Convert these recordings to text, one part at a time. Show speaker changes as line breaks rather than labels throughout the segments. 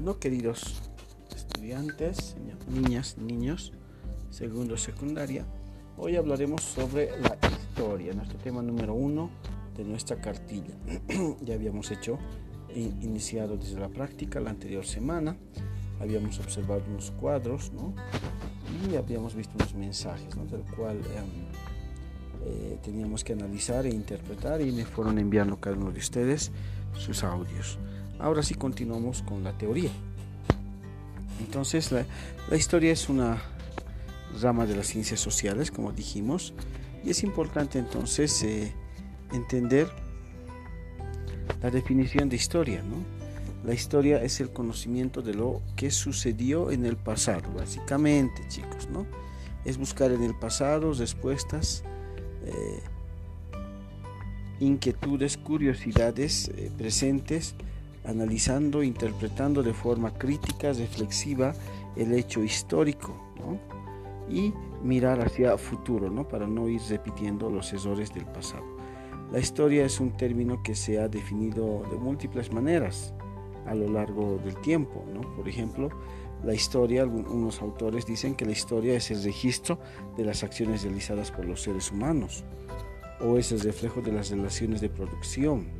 Bueno, queridos estudiantes, niñas, niños, segundo secundaria, hoy hablaremos sobre la historia, nuestro tema número uno de nuestra cartilla. ya habíamos hecho, iniciado desde la práctica la anterior semana, habíamos observado unos cuadros, ¿no? Y habíamos visto unos mensajes, ¿no? Del cual em, eh, teníamos que analizar e interpretar y me fueron enviando cada uno de ustedes sus audios. Ahora sí continuamos con la teoría. Entonces la, historia es una rama de las ciencias sociales, como dijimos, y es importante entonces eh, entender la definición de historia, ¿no? La historia es el conocimiento de lo que sucedió en el pasado, básicamente, chicos, ¿no? Es buscar en el pasado respuestas eh, inquietudes, curiosidades eh, presentes, analizando, interpretando de forma crítica, reflexiva el hecho histórico y mirar hacia futuro ¿no? para no ir repitiendo los errores del pasado. La historia es un término que se ha definido de múltiples maneras a lo largo del tiempo. ¿no? Por ejemplo, la historia, algunos autores dicen que la historia es el registro de las acciones realizadas por los seres humanos o es el reflejo de las relaciones de producción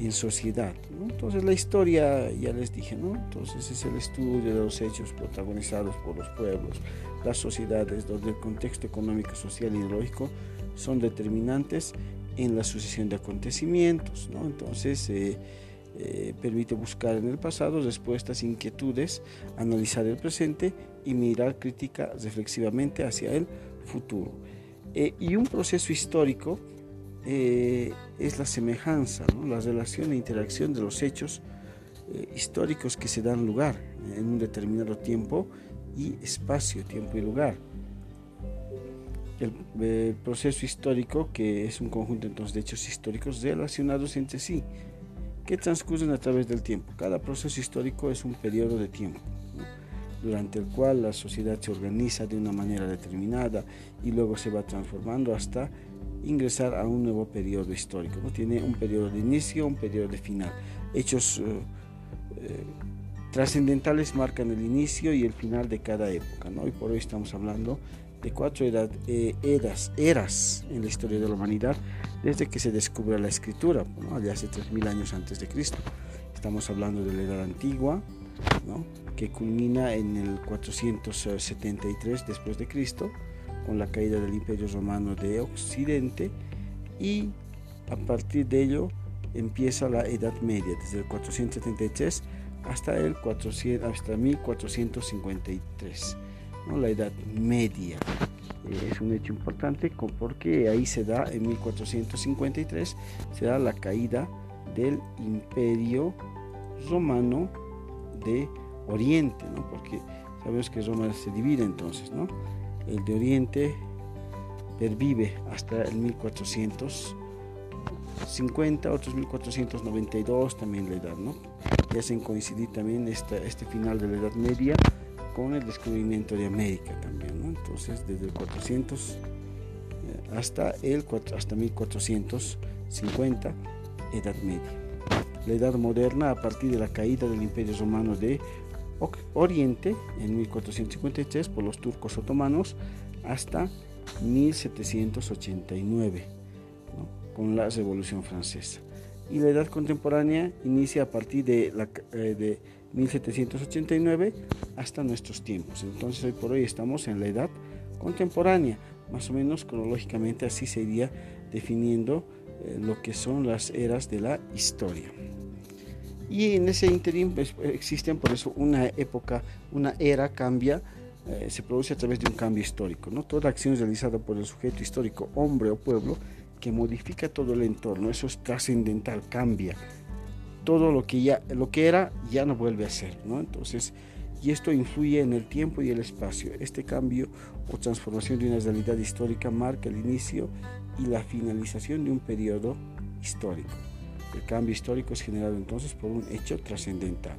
en sociedad. Entonces la historia, ya les dije, ¿no? Entonces es el estudio de los hechos protagonizados por los pueblos, las sociedades, donde el contexto económico, social y ideológico son determinantes en la sucesión de acontecimientos. ¿no? Entonces eh, eh, permite buscar en el pasado respuestas, inquietudes, analizar el presente y mirar crítica reflexivamente hacia el futuro. Eh, y un proceso histórico eh, es la semejanza, la relación e interacción de los hechos históricos que se dan lugar en un determinado tiempo y espacio, tiempo y lugar. El, proceso histórico, que es un conjunto entonces de hechos históricos relacionados entre sí, que transcurren a través del tiempo. Cada proceso histórico es un periodo de tiempo durante el cual la sociedad se organiza de una manera determinada y luego se va transformando hasta ingresar a un nuevo periodo histórico. ¿no? Tiene un periodo de inicio, un periodo de final. Hechos eh, eh, trascendentales marcan el inicio y el final de cada época. ¿no? Y por hoy estamos hablando de cuatro eh, eras, en la historia de la humanidad desde que se descubre la escritura, ¿no? de hace 3.000 años antes de Cristo. Estamos hablando de la edad antigua, que culmina en el 473 después de Cristo, con la caída del Imperio Romano de Occidente, y a partir de ello empieza la Edad Media, desde el 473 hasta el 400, hasta 1453 la Edad Media. Eh, es un hecho importante porque ahí se da, en 1453, se da la caída del imperio romano de Oriente, porque sabemos que Roma se divide entonces, ¿no? El de Oriente pervive hasta el 1450, otros 1492 también la edad, ¿no? Y hacen coincidir también este final de la Edad Media con el descubrimiento de América también. Entonces, desde el 400 eh, hasta, el, hasta 1450, Edad Media. La Edad Moderna, a partir de la caída del Imperio Romano de Oriente en 1453 por los turcos otomanos hasta 1789 con la Revolución Francesa. Y la Edad Contemporánea inicia a partir de, la, eh, de 1789 hasta nuestros tiempos. Entonces hoy por hoy estamos en la edad contemporánea, más o menos cronológicamente así se iría definiendo eh, lo que son las eras de la historia. Y en ese interín pues, existen por eso una época, una era cambia, eh, se produce a través de un cambio histórico. ¿no? Toda acción realizada por el sujeto histórico, hombre o pueblo, que modifica todo el entorno, eso es trascendental, cambia todo lo que ya lo que era ya no vuelve a ser, ¿no? Entonces, y esto influye en el tiempo y el espacio. Este cambio o transformación de una realidad histórica marca el inicio y la finalización de un periodo histórico. El cambio histórico es generado entonces por un hecho trascendental.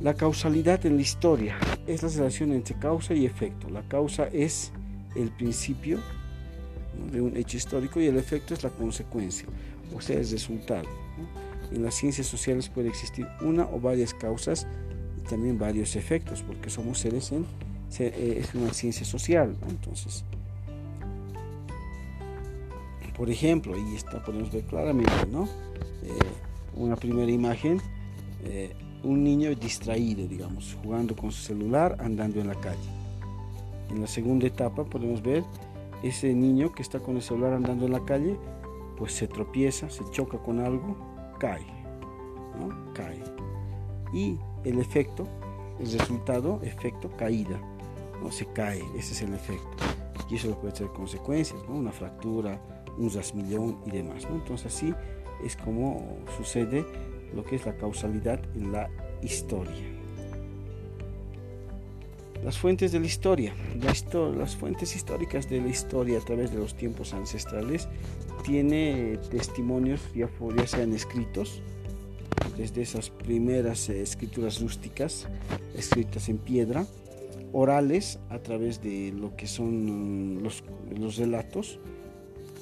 La causalidad en la historia es la relación entre causa y efecto. La causa es el principio de un hecho histórico y el efecto es la consecuencia, o sea, el resultado. En las ciencias sociales puede existir una o varias causas y también varios efectos, porque somos seres en, eh, es una ciencia social. Entonces, por ejemplo, y esta podemos ver claramente, ¿no? Eh, una primera imagen, eh, un niño distraído, digamos, jugando con su celular, andando en la calle. En la segunda etapa podemos ver ese niño que está con el celular andando en la calle, pues se tropieza, se choca con algo, cae, ¿no? Cae. Y el efecto, el resultado, efecto caída, no se cae, ese es el efecto. Y eso puede ser consecuencias, ¿no? Una fractura, un rasmillón y demás. ¿no? Entonces así es como sucede lo que es la causalidad en la historia. Las fuentes de la historia. las fuentes históricas de la historia a través de los tiempos ancestrales tiene testimonios ya, ya sean escritos desde esas primeras eh, escrituras rústicas escritas en piedra orales a través de lo que son los, los relatos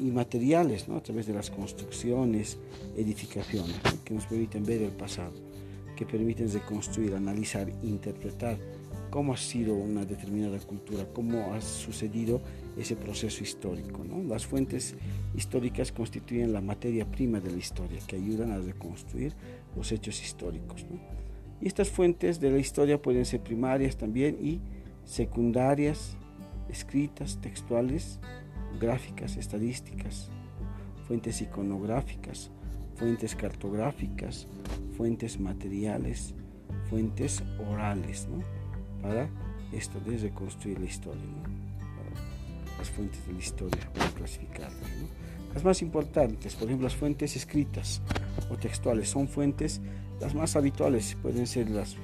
y materiales, ¿no? a través de las construcciones, edificaciones, que nos permiten ver el pasado, que permiten reconstruir, analizar, interpretar cómo ha sido una determinada cultura, cómo ha sucedido ese proceso histórico. ¿no? Las fuentes históricas constituyen la materia prima de la historia, que ayudan a reconstruir los hechos históricos. ¿no? Y estas fuentes de la historia pueden ser primarias también y secundarias, escritas, textuales, gráficas, estadísticas, fuentes iconográficas, fuentes cartográficas, fuentes materiales, fuentes orales, ¿no? Para esto de reconstruir la historia, las fuentes de la historia, para clasificarlas, Las más importantes, por ejemplo, las fuentes escritas o textuales, son fuentes, las más habituales pueden ser las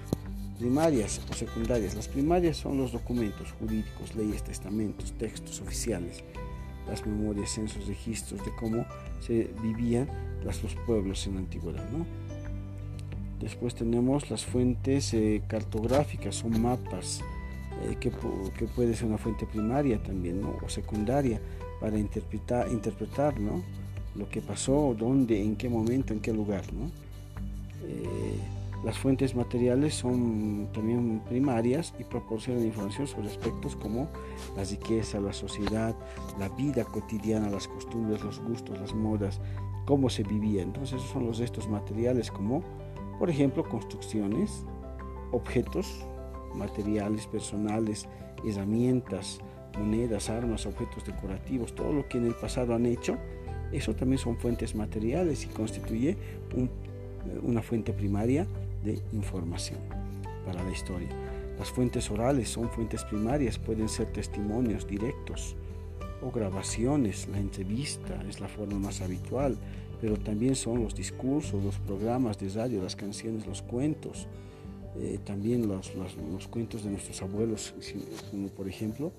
primarias o secundarias. Las primarias son los documentos jurídicos, leyes, testamentos, textos oficiales, las memorias, censos, registros de cómo se vivían los pueblos en la antigüedad. Después tenemos las fuentes eh, cartográficas, son mapas, eh, que, puede ser una fuente primaria también, o secundaria, para interpretar, interpretar lo que pasó, dónde, en qué momento, en qué lugar. Eh, las fuentes materiales son también primarias y proporcionan información sobre aspectos como la riqueza, la sociedad, la vida cotidiana, las costumbres, los gustos, las modas, cómo se vivía. Entonces esos son los restos materiales como, por ejemplo, construcciones, objetos, materiales personales, herramientas, monedas, armas, objetos decorativos, todo lo que en el pasado han hecho, eso también son fuentes materiales y constituye una fuente primaria de información para la historia. Las fuentes orales son fuentes primarias, pueden ser testimonios directos o grabaciones. La entrevista es la forma más habitual, pero también son los discursos, los programas de radio, las canciones, los cuentos, eh, también los, los, cuentos de nuestros abuelos, como por ejemplo,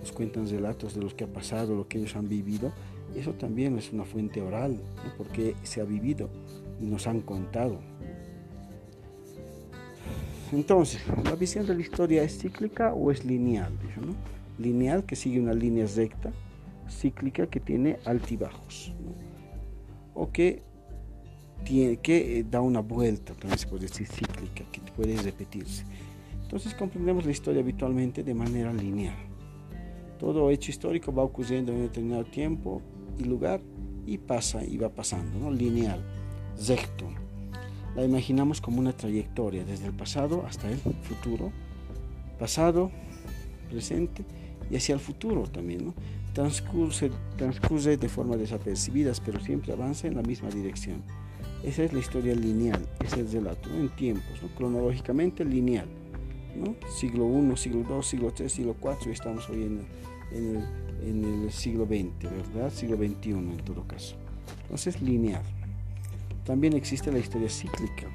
nos cuentan relatos de lo que ha pasado, lo que ellos han vivido. Eso también es una fuente oral, porque se ha vivido y nos han contado. Entonces, ¿la visión de la historia es cíclica o es lineal? Lineal que sigue una línea recta, cíclica que tiene altibajos, o que, tiene, que da una vuelta, también se puede decir cíclica, que puede repetirse. Entonces comprendemos la historia habitualmente de manera lineal. Todo hecho histórico va ocurriendo en un determinado tiempo y lugar y pasa y va pasando, ¿no? lineal, recto la imaginamos como una trayectoria desde el pasado hasta el futuro, pasado, presente y hacia el futuro también. Transcurre, de forma desapercibidas, pero siempre avanza en la misma dirección. Esa es la historia lineal, es el relato, en tiempos, ¿no? cronológicamente lineal. ¿no? Siglo I, siglo II, siglo III, siglo IV estamos hoy en el, en el siglo XX, ¿verdad? Siglo XXI en todo caso. Entonces, lineal. También existe la historia cíclica,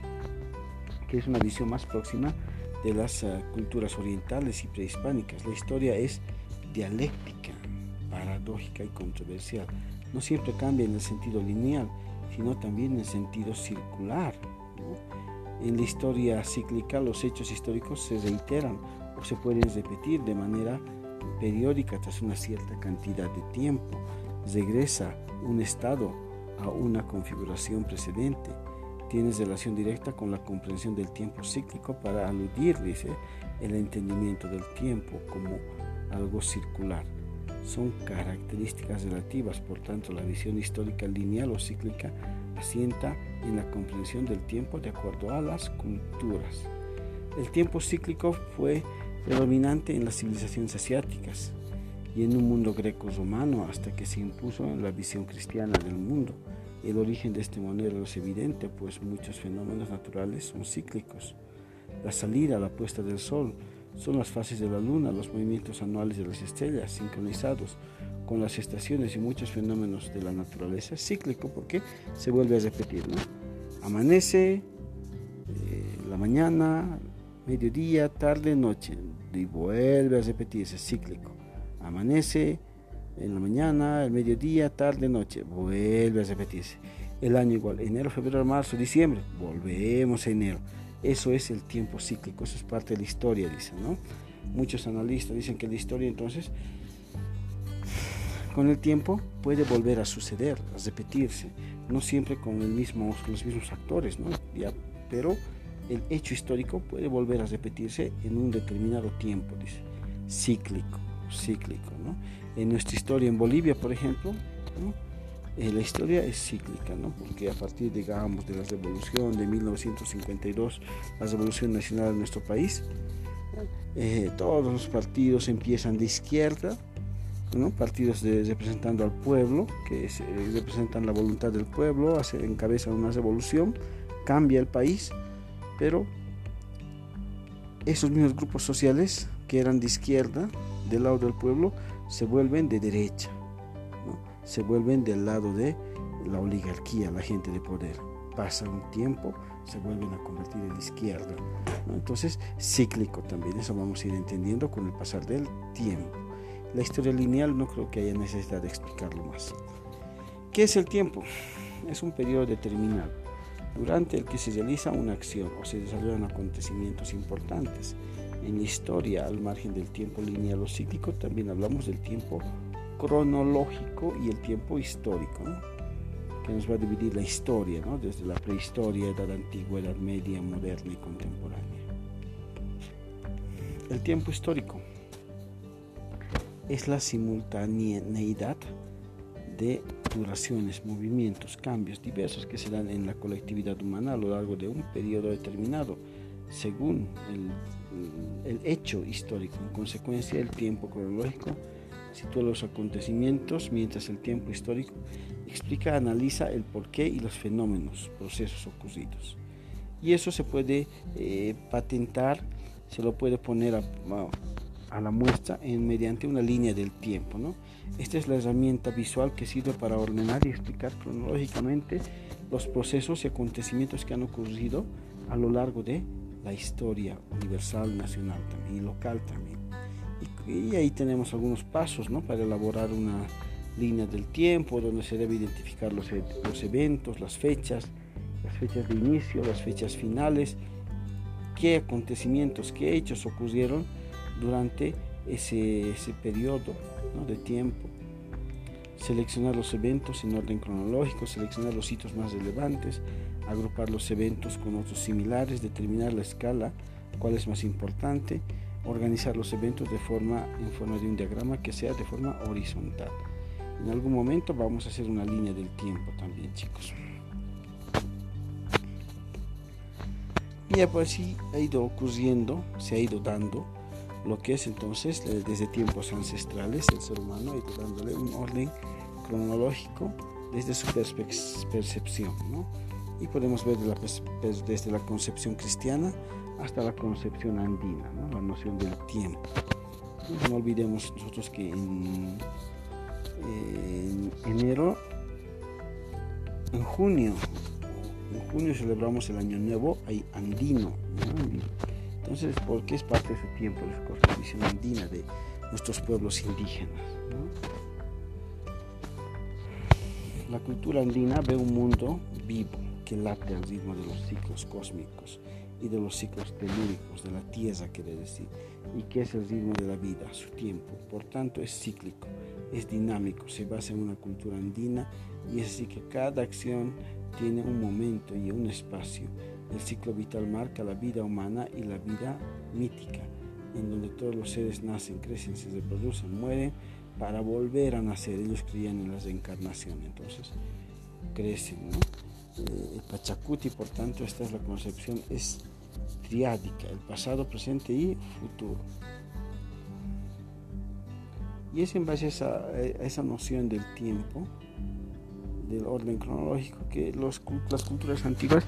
que es una visión más próxima de las eh, culturas orientales y prehispánicas. La historia es dialéctica, paradójica y controversial. No siempre cambia en el sentido lineal, sino también en el sentido circular. En la historia cíclica los hechos históricos se reiteran o se pueden repetir de manera periódica tras una cierta cantidad de tiempo. Regresa un estado a una configuración precedente tiene relación directa con la comprensión del tiempo cíclico para aludir, dice, el entendimiento del tiempo como algo circular. Son características relativas, por tanto la visión histórica lineal o cíclica asienta en la comprensión del tiempo de acuerdo a las culturas. El tiempo cíclico fue predominante en las civilizaciones asiáticas y en un mundo greco-romano hasta que se impuso la visión cristiana del mundo. El origen de este modelo es evidente, pues muchos fenómenos naturales son cíclicos. La salida, la puesta del sol, son las fases de la luna, los movimientos anuales de las estrellas, sincronizados con las estaciones y muchos fenómenos de la naturaleza. cíclico porque se vuelve a repetir. Amanece, eh, la mañana, mediodía, tarde, noche, y vuelve a repetirse, cíclico. Amanece en la mañana, el mediodía, tarde, noche, vuelve a repetirse. El año igual, enero, febrero, marzo, diciembre, volvemos a enero. Eso es el tiempo cíclico, eso es parte de la historia, dicen, ¿no? Muchos analistas dicen que la historia entonces, con el tiempo, puede volver a suceder, a repetirse, no siempre con el mismo, los mismos actores, ¿no? Ya, pero el hecho histórico puede volver a repetirse en un determinado tiempo, dice, cíclico, cíclico, ¿no? En nuestra historia en Bolivia, por ejemplo, eh, la historia es cíclica, ¿no? Porque a partir, digamos, de la revolución de 1952, la revolución nacional de nuestro país, eh, todos los partidos empiezan de izquierda, ¿no? partidos representando al pueblo, que eh, representan la voluntad del pueblo, hace, encabezan una revolución, cambia el país, pero esos mismos grupos sociales que eran de izquierda, del lado del pueblo, se vuelven de derecha, se vuelven del lado de la oligarquía, la gente de poder. Pasa un tiempo, se vuelven a convertir en izquierda. Entonces, cíclico también, eso vamos a ir entendiendo con el pasar del tiempo. La historia lineal no creo que haya necesidad de explicarlo más. ¿Qué es el tiempo? Es un periodo determinado durante el que se realiza una acción o se desarrollan acontecimientos importantes. En la historia, al margen del tiempo lineal o cíclico, también hablamos del tiempo cronológico y el tiempo histórico, que nos va a dividir la historia, desde la prehistoria, edad antigua, edad media, moderna y contemporánea. El tiempo histórico es la simultaneidad de duraciones, movimientos, cambios diversos que se dan en la colectividad humana a lo largo de un periodo determinado, según el, hecho histórico. En consecuencia, el tiempo cronológico sitúa los acontecimientos, mientras el tiempo histórico explica, analiza el porqué y los fenómenos, procesos ocurridos. Y eso se puede eh, patentar, se lo puede poner a, a la muestra en, mediante una línea del tiempo. ¿no? Esta es la herramienta visual que sirve para ordenar y explicar cronológicamente los procesos y acontecimientos que han ocurrido a lo largo de la historia universal, nacional también, y local también. Y, ahí tenemos algunos pasos ¿no? para elaborar una línea del tiempo donde se debe identificar los, e, los eventos, las fechas, las fechas de inicio, las fechas finales, qué acontecimientos, qué hechos ocurrieron durante ese, ese periodo de tiempo. Seleccionar los eventos en orden cronológico, seleccionar los hitos más relevantes, agrupar los eventos con otros similares, determinar la escala, cuál es más importante, organizar los eventos de forma, en forma de un diagrama que sea de forma horizontal. En algún momento vamos a hacer una línea del tiempo también, chicos. Y pues así ha ido ocurriendo, se ha ido dando lo que es entonces desde tiempos ancestrales el ser humano ha ido dándole un orden cronológico desde su percepción. Y podemos ver desde la concepción cristiana hasta la concepción andina, la noción del tiempo. No olvidemos nosotros que en, enero, en junio, en junio celebramos el año nuevo andino. Entonces, porque es parte de ese tiempo, de esa constitución andina de nuestros pueblos indígenas. La cultura andina ve un mundo vivo que late al ritmo de los ciclos cósmicos y de los ciclos telúricos de la tierra, quiere decir, y que es el ritmo de la vida, su tiempo. Por tanto, es cíclico. es dinámico, se basa en una cultura andina y es así que cada acción tiene un momento y un espacio. El ciclo vital marca la vida humana y la vida mítica, en donde todos los seres nacen, crecen, se reproducen, mueren para volver a nacer. Ellos creían en la reencarnación, entonces crecen. Eh, el Pachacuti, por tanto, esta es la concepción, es triádica, el pasado, presente y futuro. Y es en base a esa, noción del tiempo, del orden cronológico, que las culturas antiguas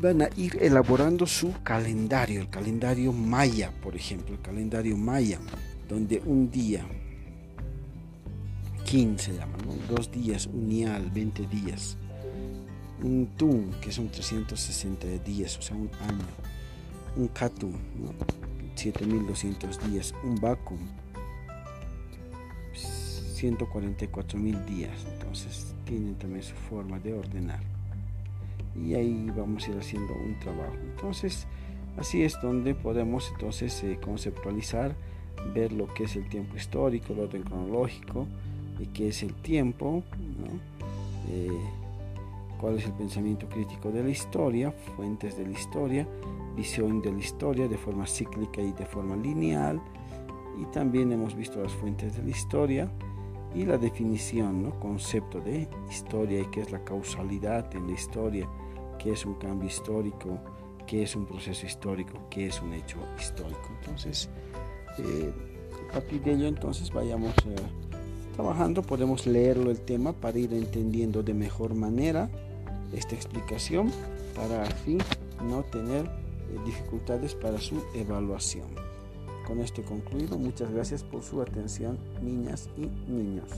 van a ir elaborando su calendario, el calendario maya, por ejemplo, el calendario maya, donde un día, 15 se llama, dos días, unial, 20 días, un tun, que son 360 días, o sea, un año, un katum, 7200 días, un vacuum, 144 mil días, entonces tienen también su forma de ordenar. Y ahí vamos a ir haciendo un trabajo. Entonces, así es donde podemos entonces eh, conceptualizar, ver lo que es el tiempo histórico, el orden cronológico, y qué es el tiempo, eh, cuál es el pensamiento crítico de la historia, fuentes de la historia, visión de la historia de forma cíclica y de forma lineal, y también hemos visto las fuentes de la historia, y la definición, ¿no? concepto de historia y qué es la causalidad en la historia, qué es un cambio histórico, qué es un proceso histórico, qué es un hecho histórico. Entonces, eh, a partir de ello, entonces vayamos eh, trabajando, podemos leerlo el tema para ir entendiendo de mejor manera esta explicación, para así no tener eh, dificultades para su evaluación. Con esto concluido. Muchas gracias por su atención, niñas y niños.